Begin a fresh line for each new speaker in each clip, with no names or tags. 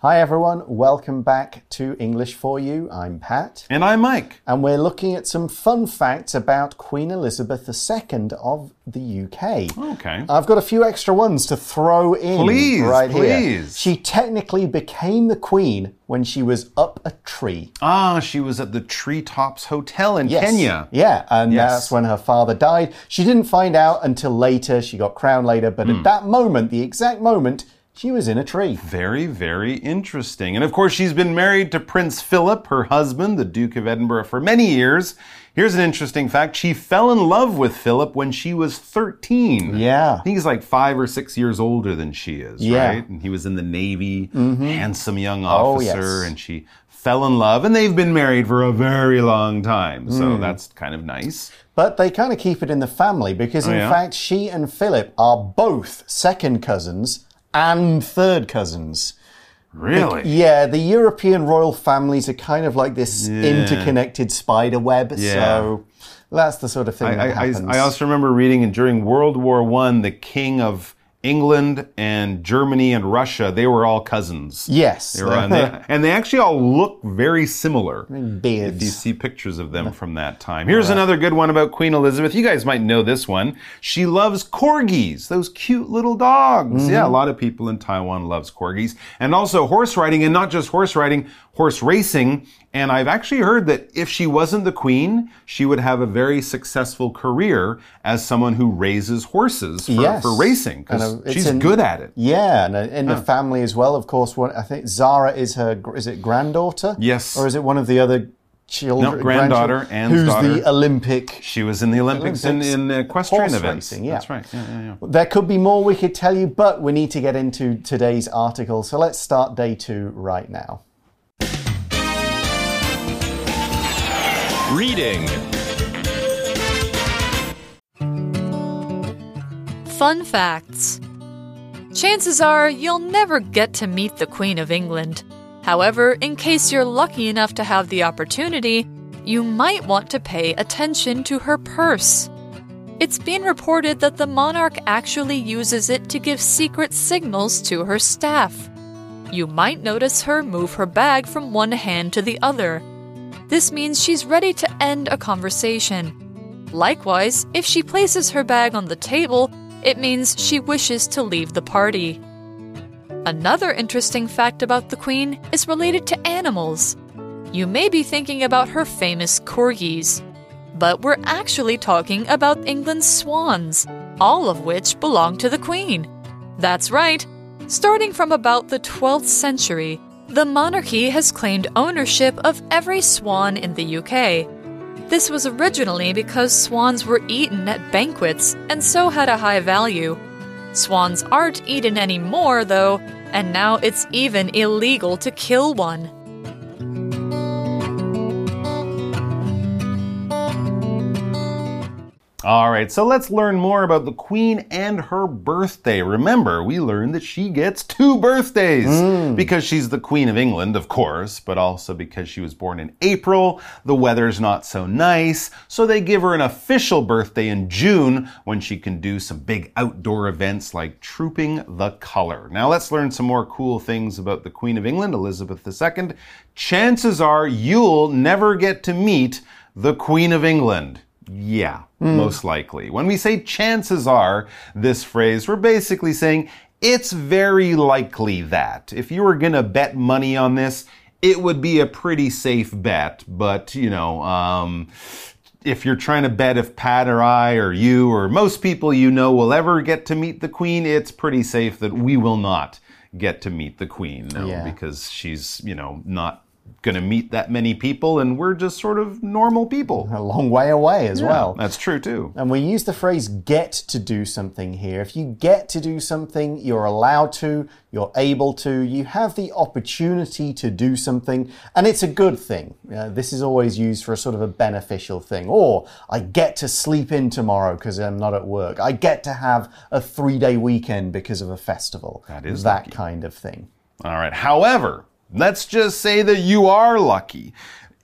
Hi everyone, welcome back to English for You. I'm Pat.
And I'm Mike.
And we're looking at some fun facts about Queen Elizabeth II of the UK.
Okay.
I've got a few extra ones to throw in
Please,
right here.
please.
She technically became the queen when she was up a tree.
Ah, she was at the Treetops Hotel in
Yes.
Kenya.
Yeah, and
Yes.
that's when her father died. She didn't find out until later. She got crowned later, but
Hmm.
at that moment, the exact moment, she was in a tree.
Very, very interesting. And of course, she's been married to Prince Philip, her husband, the Duke of Edinburgh, for many years. Here's an interesting fact she fell in love with Philip when she was 13.
Yeah.
I think he's like five or six years older than she is,
Yeah.
Right? And he was in the Navy, handsome young
Oh,
officer,
yes.
and she fell in love, and they've been married for a very long time.
Mm.
So that's kind of nice.
But they kind of keep it in the family because, in
Oh, yeah?
fact, she and Philip are both second cousins and third cousins.
Really?
Yeah, the European royal families are kind of like this interconnected spider web.
Yeah.
So that's the sort of thing
I,
that
I,
happens.
I also remember reading and during World War One, the king of England and Germany and Russia, they were all cousins.
yes,
They were, and, they, and they actually all look very similar. If you see pictures of them from that time. Here's another good one about Queen Elizabeth. You guys might know this one. She loves corgis, those cute little dogs. Yeah, a lot of people in Taiwan loves corgis. And also horse riding, and not just horse riding, horse racing. And I've actually heard that if she wasn't the queen, she would have a very successful career as someone who raises horses for,
Yes.
for racing because
uh,
she's
in-
good at it.
Yeah, and uh, in the family as well, of course. One, I think Zara is her, is it granddaughter?
Yes.
Or is it one of the other children?
No, granddaughter, and
Who's
daughter.
the Olympic?
She was in the Olympics,
Olympics,
in, in equestrian
horse
events.
racing, yeah.
That's right. Yeah, yeah, yeah.
There could be more we could tell you, but we need to get into today's article. So let's start day two right now.
Reading.
Fun facts. Chances are you'll never get to meet the Queen of England. However, in case you're lucky enough to have the opportunity, you might want to pay attention to her purse. It's been reported that the monarch actually uses it to give secret signals to her staff. You might notice her move her bag from one hand to the other. This means she's ready to end a conversation. Likewise, if she places her bag on the table, it means she wishes to leave the party. Another interesting fact about the Queen is related to animals. You may be thinking about her famous corgis, but we're actually talking about England's swans, all of which belong to the Queen. That's right. Starting from about the 12th century, the monarchy has claimed ownership of every swan in the UK. This was originally because swans were eaten at banquets and so had a high value. Swans aren't eaten anymore, though, and now it's even illegal to kill one.
All right, so let's learn more about the Queen and her birthday. Remember, we learned that she gets two birthdays hmm. because she's the Queen of England, of course, but also because she was born in April. The weather's not so nice, so they give her an official birthday in June when she can do some big outdoor events like Trooping the Color. Now, let's learn some more cool things about the Queen of England, Elizabeth II. Chances are you'll never get to meet the Queen of England. Yeah, most likely. When we say chances are, this phrase, we're basically saying it's very likely that. If you were going to bet money on this, it would be a pretty safe bet. But, you know, um, if you're trying to bet if Pat or I or you or most people you know will ever get to meet the Queen, it's pretty safe that we will not get to meet the Queen. No,
Yeah.
because she's, you know, not going to meet that many people and we're just sort of normal people.
A long way away as well.
That's true too.
And we use the phrase get to do something here. If you get to do something, you're allowed to, you're able to, you have the opportunity to do something, and it's a good thing. Uh, this is always used for a sort of a beneficial thing. Or, I get to sleep in tomorrow because I'm not at work. I get to have a three day weekend because of a festival.
That is
that
lucky.
kind of thing.
All right. However, let's just say that you are lucky.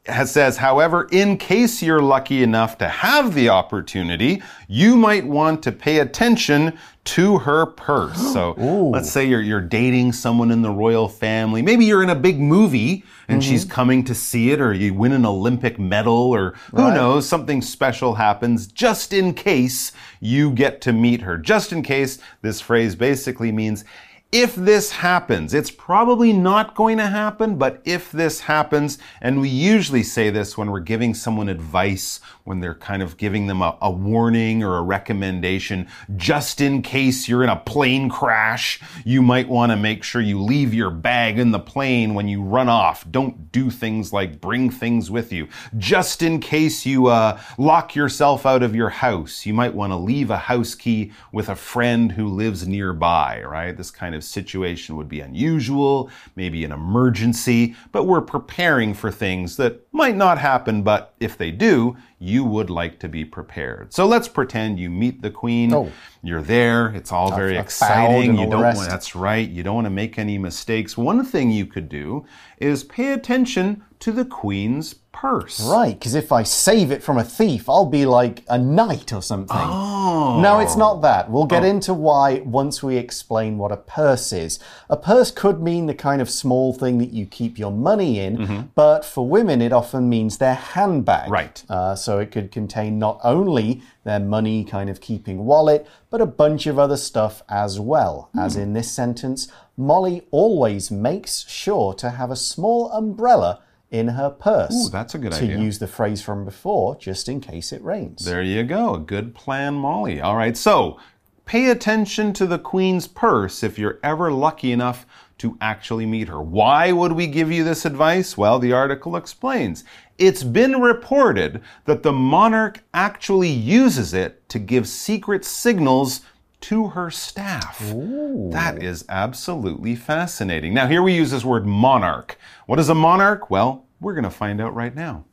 It says, however, in case you're lucky enough to have the opportunity, you might want to pay attention to her purse. So let's say you're, you're dating someone in the royal family. Maybe you're in a big movie and mm-hmm. she's coming to see it, or you win an Olympic medal, or who knows, something special happens just in case you get to meet her. Just in case, this phrase basically means if this happens, it's probably not going to happen, but if this happens, and we usually say this when we're giving someone advice, when they're kind of giving them a, a, warning or a recommendation, just in case you're in a plane crash, you might want to make sure you leave your bag in the plane when you run off. Don't do things like bring things with you. Just in case you uh, lock yourself out of your house, you might want to leave a house key with a friend who lives nearby, right? This kind of situation would be unusual, maybe an emergency, but we're preparing for things that might not happen, but if they do, you would like to be prepared. So let's pretend you meet the queen.
Oh.
You're there. It's all very exciting. You don't want, that's right. You don't want to make any mistakes. One thing you could do is pay attention to the queen's purse.
Right, because if I save it from a thief, I'll be like a knight or something.
Oh.
No, it's not that. We'll get into why once we explain what a purse is. A purse could mean the kind of small thing that you keep your money in, but for women, it often means their handbag.
Right.
Uh, so it could contain not only their money kind of keeping wallet, but a bunch of other stuff as well. As in this sentence, Molly always makes sure to have a small umbrella in her purse.
Ooh, that's a good
to
idea.
To use the phrase from before, just in case it rains.
There you go. A good plan, Molly. All right. So pay attention to the queen's purse if you're ever lucky enough to actually meet her. Why would we give you this advice? Well, the article explains. It's been reported that the monarch actually uses it to give secret signals to her staff. That is absolutely fascinating. Now, here we use this word monarch. What is a monarch? Well, we're going to find out right now.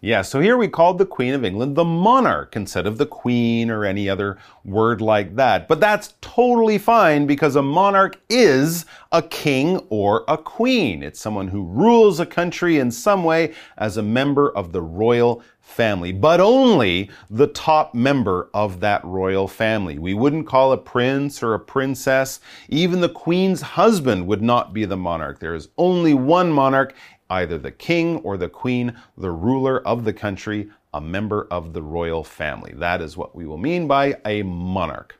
Yeah, so here we called the Queen of England the monarch instead of the Queen or any other word like that. But that's totally fine because a monarch is a king or a queen. It's someone who rules a country in some way as a member of the royal family, but only the top member of that royal family. We wouldn't call a prince or a princess. Even the queen's husband would not be the monarch. There is only one monarch either the king or the queen, the ruler of the country, a member of the royal family. That is what we will mean by a monarch.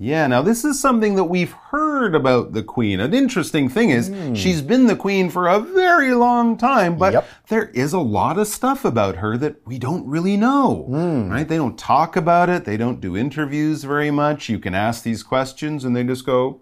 Yeah, now this is something that we've heard about the queen. An interesting thing is hmm. she's been the queen for a very long time, but
Yep.
there is a lot of stuff about her that we don't really know, hmm. right? They don't talk about it. They don't do interviews very much. You can ask these questions and they just go.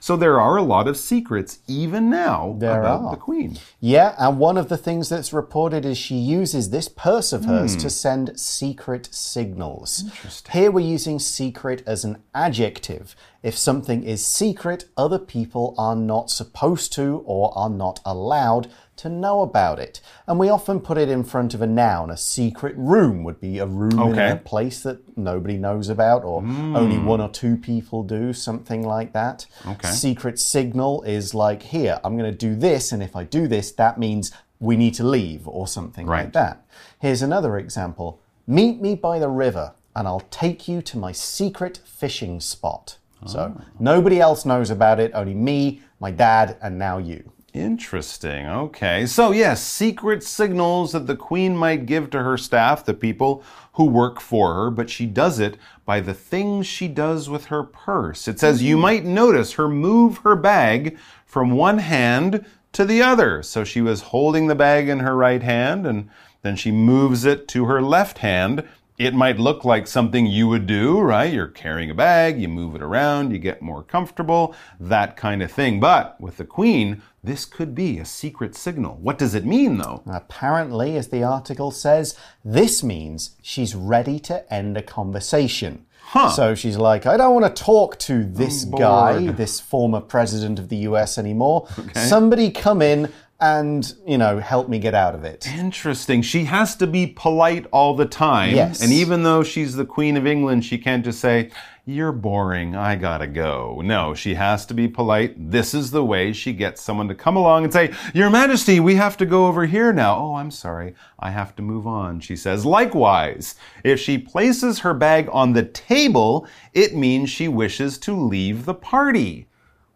So there are a lot of secrets even now
There
about
are.
the queen.
Yeah, and one of the things that's reported is she uses this purse of hers
Hmm.
to send secret signals. Here we're using secret as an adjective. If something is secret, other people are not supposed to or are not allowed to know about it. And we often put it in front of a noun. A secret room would be a room in
Okay.
a place that nobody knows about or only hmm. one or two people do, something like that.
Okay.
Secret signal is like, here, I'm going to do this, and if I do this, that means we need to leave or something like that. Here's another example Meet me by the river, and I'll take you to my secret fishing spot. So ah. nobody else knows about it, only me, my dad, and now you.
Interesting. Okay. So, yes, secret signals that the queen might give to her staff, the people who work for her, but she does it by the things she does with her purse. It says you mm-hmm. might notice her move her bag from one hand to the other. So she was holding the bag in her right hand and then she moves it to her left hand. It might look like something you would do, right? You're carrying a bag, you move it around, you get more comfortable, that kind of thing. But with the queen, this could be a secret signal. What does it mean, though?
Apparently, as the article says, this means she's ready to end a conversation.
Huh.
So she's like, I don't want to talk to this guy, this former president of the US anymore. Somebody come in and, you know, help me get out of it.
Interesting. She has to be polite all the time.
Yes.
And even though she's the Queen of England, she can't just say, You're boring. I gotta go. No, she has to be polite. This is the way she gets someone to come along and say, Your Majesty, we have to go over here now. Oh, I'm sorry. I have to move on, she says. Likewise, if she places her bag on the table, it means she wishes to leave the party.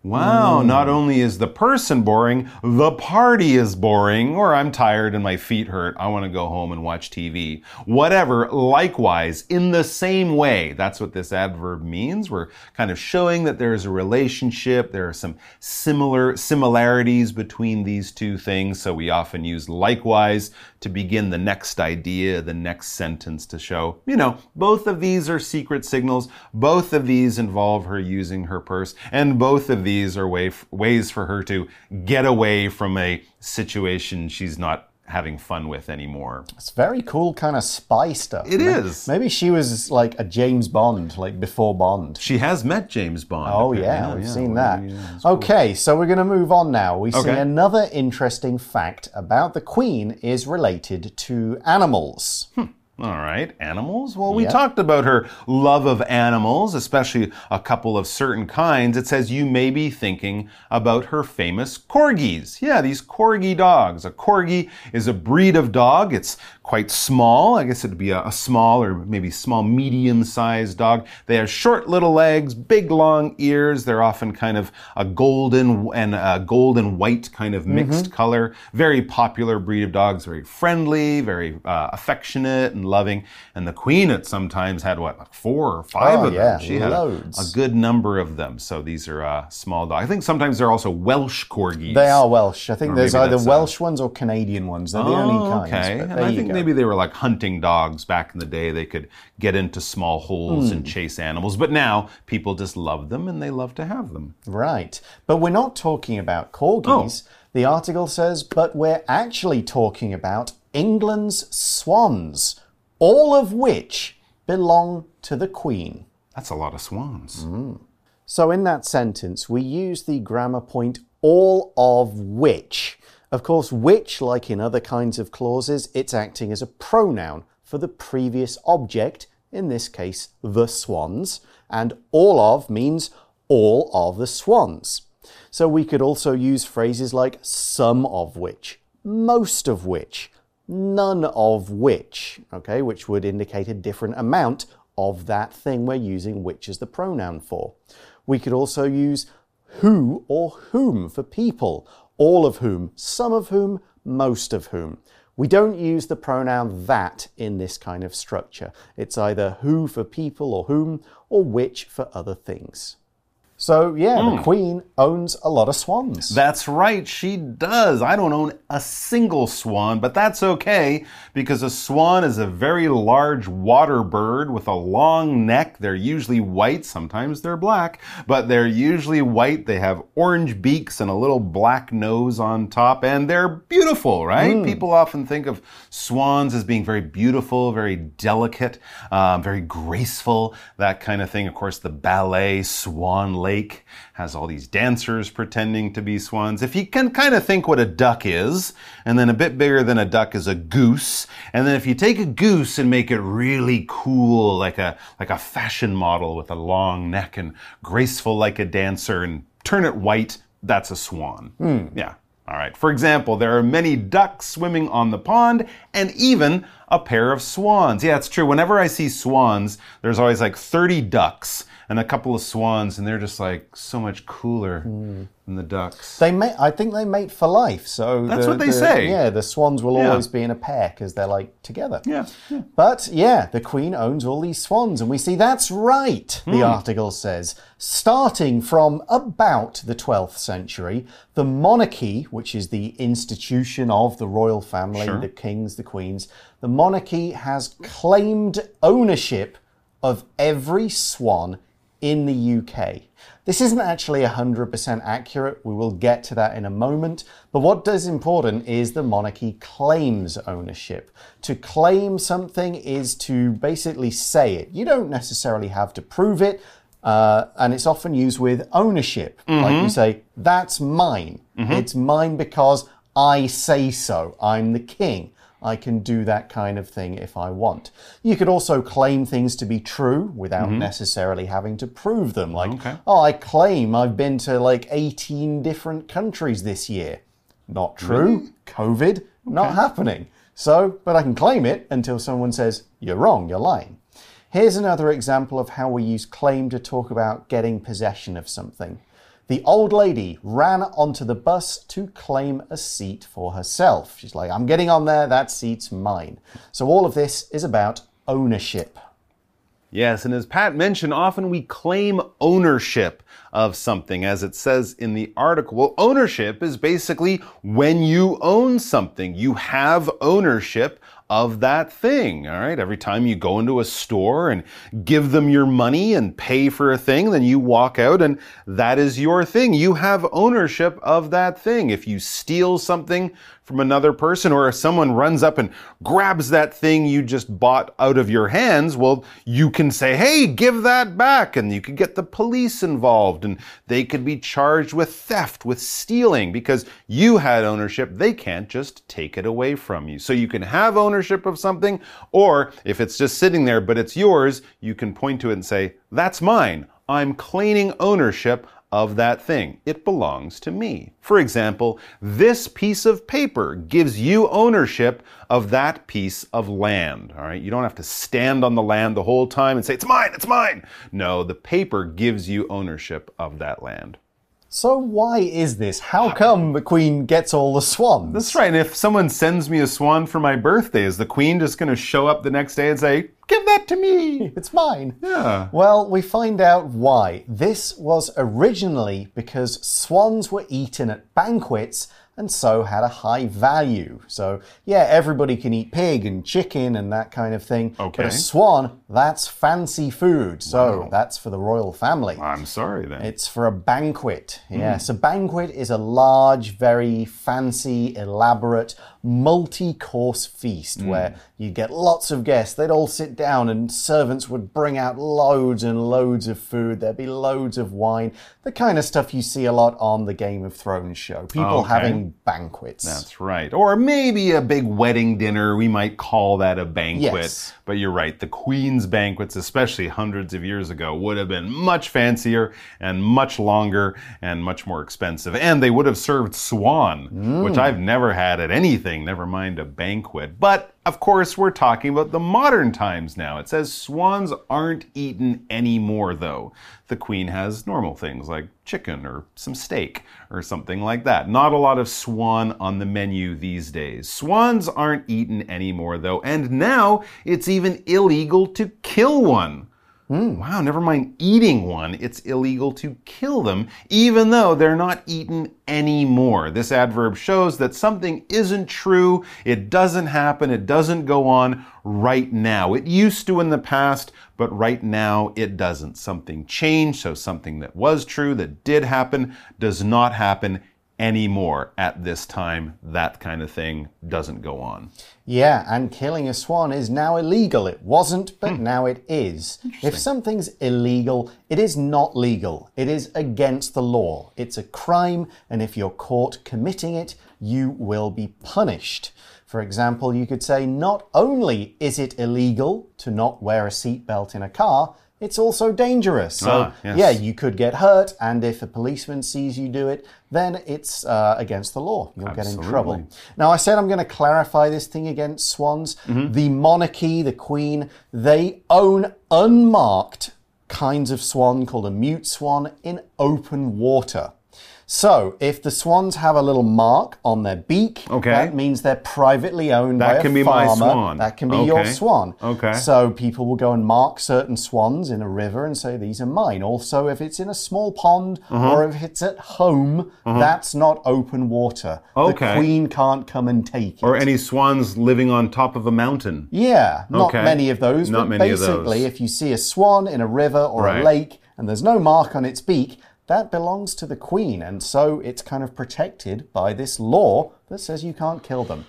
Wow, mm. not only is the person boring, the party is boring, or I'm tired and my feet hurt, I want to go home and watch TV. Whatever, likewise, in the same way. That's what this adverb means. We're kind of showing that there is a relationship, there are some similar similarities between these two things, so we often use likewise to begin the next idea, the next sentence to show, you know, both of these are secret signals, both of these involve her using her purse, and both of these are way, ways for her to get away from a situation she's not having fun with anymore.
It's very cool kind of spy stuff.
It
It is. Maybe she was like a James Bond, like before Bond.
She has met James Bond.
Oh yeah, we've seen
well,
that.
yeah, that's cool.
okay, so we're going to move on now. We see another interesting fact about the Queen is related to animals. Hmm.
All right, animals. Well, we
Yeah.
talked about her love of animals, especially a couple of certain kinds. It says you may be thinking about her famous corgis. Yeah, these corgi dogs. A corgi is a breed of dog. It's quite small. I guess it'd be a, a small or maybe small, medium sized dog. They have short little legs, big long ears. They're often kind of a golden and a gold and white kind of mixed color. Very popular breed of dogs. Very friendly, very uh, affectionate and loving. And the queen at sometimes had what, like four or five
Oh,
of
yeah,
them. She had a,
loads.
a good number of them. So these are uh, small dogs. I think sometimes they're also Welsh corgis.
They are Welsh. I think
Or
there's either
uh,
Welsh ones or Canadian ones. They're the only
Oh,
kinds.
okay.
but
And
there
I
you
think
go.
Maybe they were like hunting dogs back in the day. They could get into small holes
Hmm.
and chase animals. But now people just love them and they love to have them.
Right. But we're not talking about corgis.
Oh.
The article says, but we're actually talking about England's swans, all of which belong to the Queen.
That's a lot of swans.
So in that sentence, we use the grammar point all of which. Of course, which, like in other kinds of clauses, it's acting as a pronoun for the previous object, in this case, the swans, and all of means all of the swans. So we could also use phrases like some of which, most of which, none of which, okay, which would indicate a different amount of that thing we're using which as the pronoun for. We could also use who or whom for people, all of whom, some of whom, most of whom. We don't use the pronoun that in this kind of structure. It's either who for people or whom, or which for other things. So, yeah, the Queen owns a lot of swans.
That's right, she does. I don't own a single swan, but that's okay because a swan is a very large water bird with a long neck. They're usually white, sometimes they're black, but they're usually white. They have orange beaks and a little black nose on top, and they're beautiful, right? People often think of swans as being very beautiful, very delicate, um, very graceful, that kind of thing. Of course, the ballet Swan Lake has all these dancers pretending to be swans. If you can kind of think what a duck is, and then a bit bigger than a duck is a goose, and then if you take a goose and make it really cool, like a like a fashion model with a long neck and graceful like a dancer, and turn it white, that's a swan. Hmm. Yeah. All right. For example, there are many ducks swimming on the pond and even a pair of swans. Yeah, it's true. Whenever I see swans, there's always like 30 ducks and a couple of swans, and they're just like so much cooler than the ducks.
They mate. I think they mate for life. So
That's
the-
what they
the-
say.
Yeah, the swans will
Yeah.
always be in a pair because they're like together.
Yeah. yeah.
But yeah, the Queen owns all these swans, and we see that's right, the
Hmm.
article says. Starting from about the 12th century, the monarchy, which is the institution of the royal family,
Sure.
the kings, the queens, the monarchy has claimed ownership of every swan in the UK. This isn't actually 100% accurate. We will get to that in a moment. But what is important is the monarchy claims ownership. To claim something is to basically say it. You don't necessarily have to prove it. Uh, and it's often used with ownership. Like you say, that's mine. It's mine because I say so. I'm the king. I can do that kind of thing if I want. You could also claim things to be true without mm-hmm. necessarily having to prove them. Like,
Okay.
oh, I claim I've been to like 18 different countries this year. Not true. COVID, not happening. So, but I can claim it until someone says, you're wrong, you're lying. Here's another example of how we use claim to talk about getting possession of something. The old lady ran onto the bus to claim a seat for herself. She's like, I'm getting on there, that seat's mine. So, all of this is about ownership.
Yes, and as Pat mentioned, often we claim ownership of something, as it says in the article. Well, ownership is basically when you own something, you have ownership of that thing. All right. Every time you go into a store and give them your money and pay for a thing, then you walk out and that is your thing. You have ownership of that thing. If you steal something from another person or if someone runs up and grabs that thing you just bought out of your hands, well, you can say, hey, give that back. And you could get the police involved and they could be charged with theft, with stealing because you had ownership. They can't just take it away from you. So you can have ownership of something, or if it's just sitting there but it's yours, you can point to it and say, that's mine. I'm claiming ownership of that thing. It belongs to me. For example, this piece of paper gives you ownership of that piece of land. All right. You don't have to stand on the land the whole time and say, it's mine, it's mine. No, the paper gives you ownership of that land.
So, why is this? How come the Queen gets all the swans?
That's right. And if someone sends me a swan for my birthday, is the queen just going to show up the next day and say, give that to me?
It's mine.
Yeah.
Well, we find out why. This was originally because swans were eaten at banquets and so had a high value. So, yeah, everybody can eat pig and chicken and that kind of thing.
Okay.
But a swan, that's fancy food. So, that's for the royal family.
I'm sorry then.
It's for a banquet. Yes, hmm. a banquet is a large, very fancy, elaborate, multi course feast hmm. where you'd get lots of guests. They'd all sit down and servants would bring out loads and loads of food. There'd be loads of wine. The kind of stuff you see a lot on the Game of Thrones show. People
Okay.
having banquets.
That's right. Or maybe a big wedding dinner. We might call that a banquet.
Yes.
But you're right. The Queen's banquets, especially hundreds of years ago, would have been much fancier and much longer and much more expensive. And they would have served swan, which mm. I've never had at anything, never mind a banquet. But of course, we're talking about the modern times now. It says swans aren't eaten anymore, though. The Queen has normal things like chicken or some steak or something like that. Not a lot of swan on the menu these days. Swans aren't eaten anymore, though, and now it's even illegal to kill one. Hmm. Wow, never mind eating one, it's illegal to kill them, even though they're not eaten anymore. This adverb shows that something isn't true, it doesn't happen, it doesn't go on right now. It used to in the past, but right now it doesn't. Something changed, so something that was true, that did happen, does not happen anymore at this time. That kind of thing doesn't go on.
Yeah, and killing a swan is now illegal. It wasn't, but
Hmm.
now it is. If something's illegal, it is not legal. It is against the law. It's a crime, and if you're caught committing it, you will be punished. For example, you could say not only is it illegal to not wear a seatbelt in a car, it's also dangerous. So,
Ah, yes.
yeah, you could get hurt, and if a policeman sees you do it, then it's uh, against the law. You'll get in trouble. Now, I said I'm going to clarify this thing against swans. The monarchy, the queen, they own unmarked kinds of swan called a mute swan in open water. So, if the swans have a little mark on their beak,
Okay.
that means they're privately owned
That
by
can
a
be my swan.
That can be your swan.
Okay.
So people will go and mark certain swans in a river and say these are mine. Also, if it's in a small pond
Uh-huh.
or if it's at home, that's not open water.
Okay.
The queen can't come and take it.
Or any swans living on top of a mountain.
yeah, not
Okay.
many of those.
Not many of those.
basically, if you see a swan in a river or
Right.
a lake and there's no mark on its beak, that belongs to the queen, and so it's kind of protected by this law that says you can't kill them.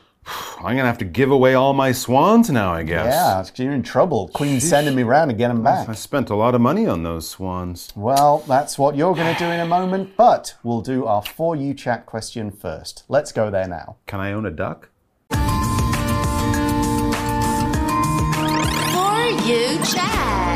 I'm gonna have to give away all my swans now, I guess.
Yeah, you're in trouble. Queen's Sheesh. sending me round to get them back.
I spent a lot of money on those swans.
Well, that's what you're gonna do in a moment, but we'll do our For You chat question first. Let's go there now.
Can I own a duck?
For You chat.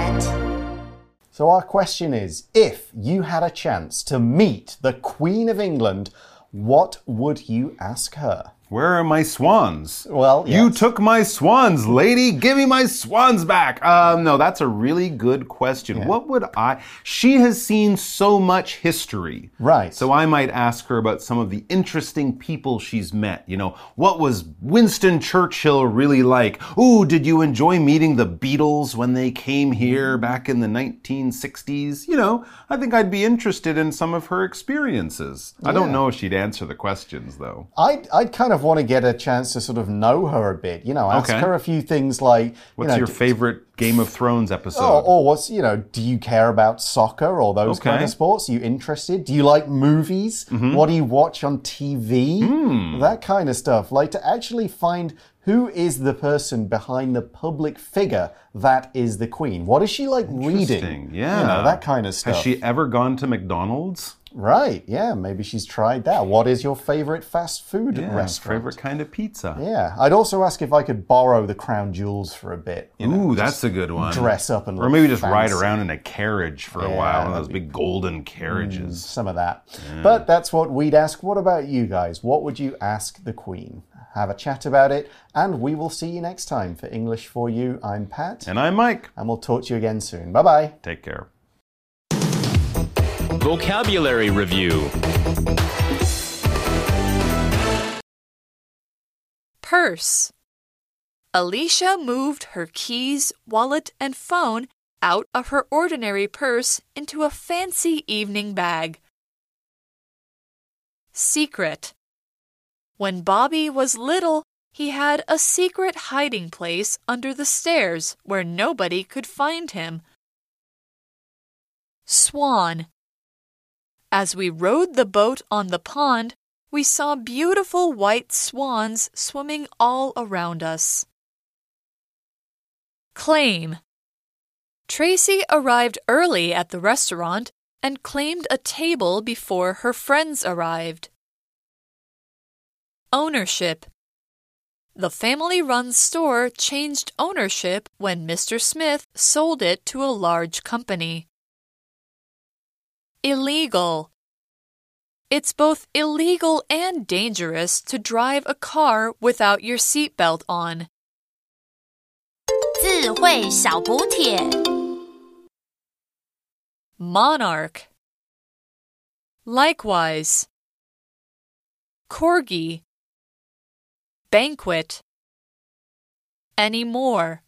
So, our question is if you had a chance to meet the Queen of England, what would you ask her?
Where are my swans?
Well,
you took my swans, lady. Give me my swans back. Um, no, that's a really good question. What would I? She has seen so much history,
Right.
So I might ask her about some of the interesting people she's met. You know, what was Winston Churchill really like? Ooh, did you enjoy meeting the Beatles when they came here back in the 1960s? You know, I think I'd be interested in some of her experiences. I don't know if she'd answer the questions though.
I'd, I'd kind of want to get a chance to sort of know her a bit, you know, ask
Okay.
her a few things like, you
What's
know,
your favorite Game of Thrones episode?
Or, or what's, you know, do you care about soccer or those kind of sports? Are you interested? Do you like movies?
Mm-hmm.
What do you watch on TV?
Hmm.
That kind of stuff. Like to actually find who is the person behind the public figure that is the queen. What is she like reading?
Yeah.
You know, that kind of stuff.
Has she ever gone to McDonald's?
Right, yeah, maybe she's tried that. What is your favorite fast food
Yeah,
restaurant?
favorite kind of pizza.
Yeah, I'd also ask if I could borrow the crown jewels for a bit. You know,
Ooh, that's a good one.
dress up and
Or maybe just ride around in a carriage for a while, one of those big golden mm, carriages.
some of that. But that's what we'd ask. What about you guys? What would you ask the Queen? Have a chat about it, and we will see you next time for English for You. I'm Pat,
And I'm Mike.
and we'll talk to you again soon. Bye bye.
Take care.
Vocabulary Review
Purse. Alicia moved her keys, wallet, and phone out of her ordinary purse into a fancy evening bag. Secret. When Bobby was little, he had a secret hiding place under the stairs where nobody could find him. Swan. As we rowed the boat on the pond, we saw beautiful white swans swimming all around us. Claim. Tracy arrived early at the restaurant and claimed a table before her friends arrived. Ownership. The family run store changed ownership when Mr. Smith sold it to a large company. Illegal. It's both illegal and dangerous to drive a car without your seatbelt on.
智慧小补帖。
Monarch. Likewise. Corgi. Banquet. Anymore.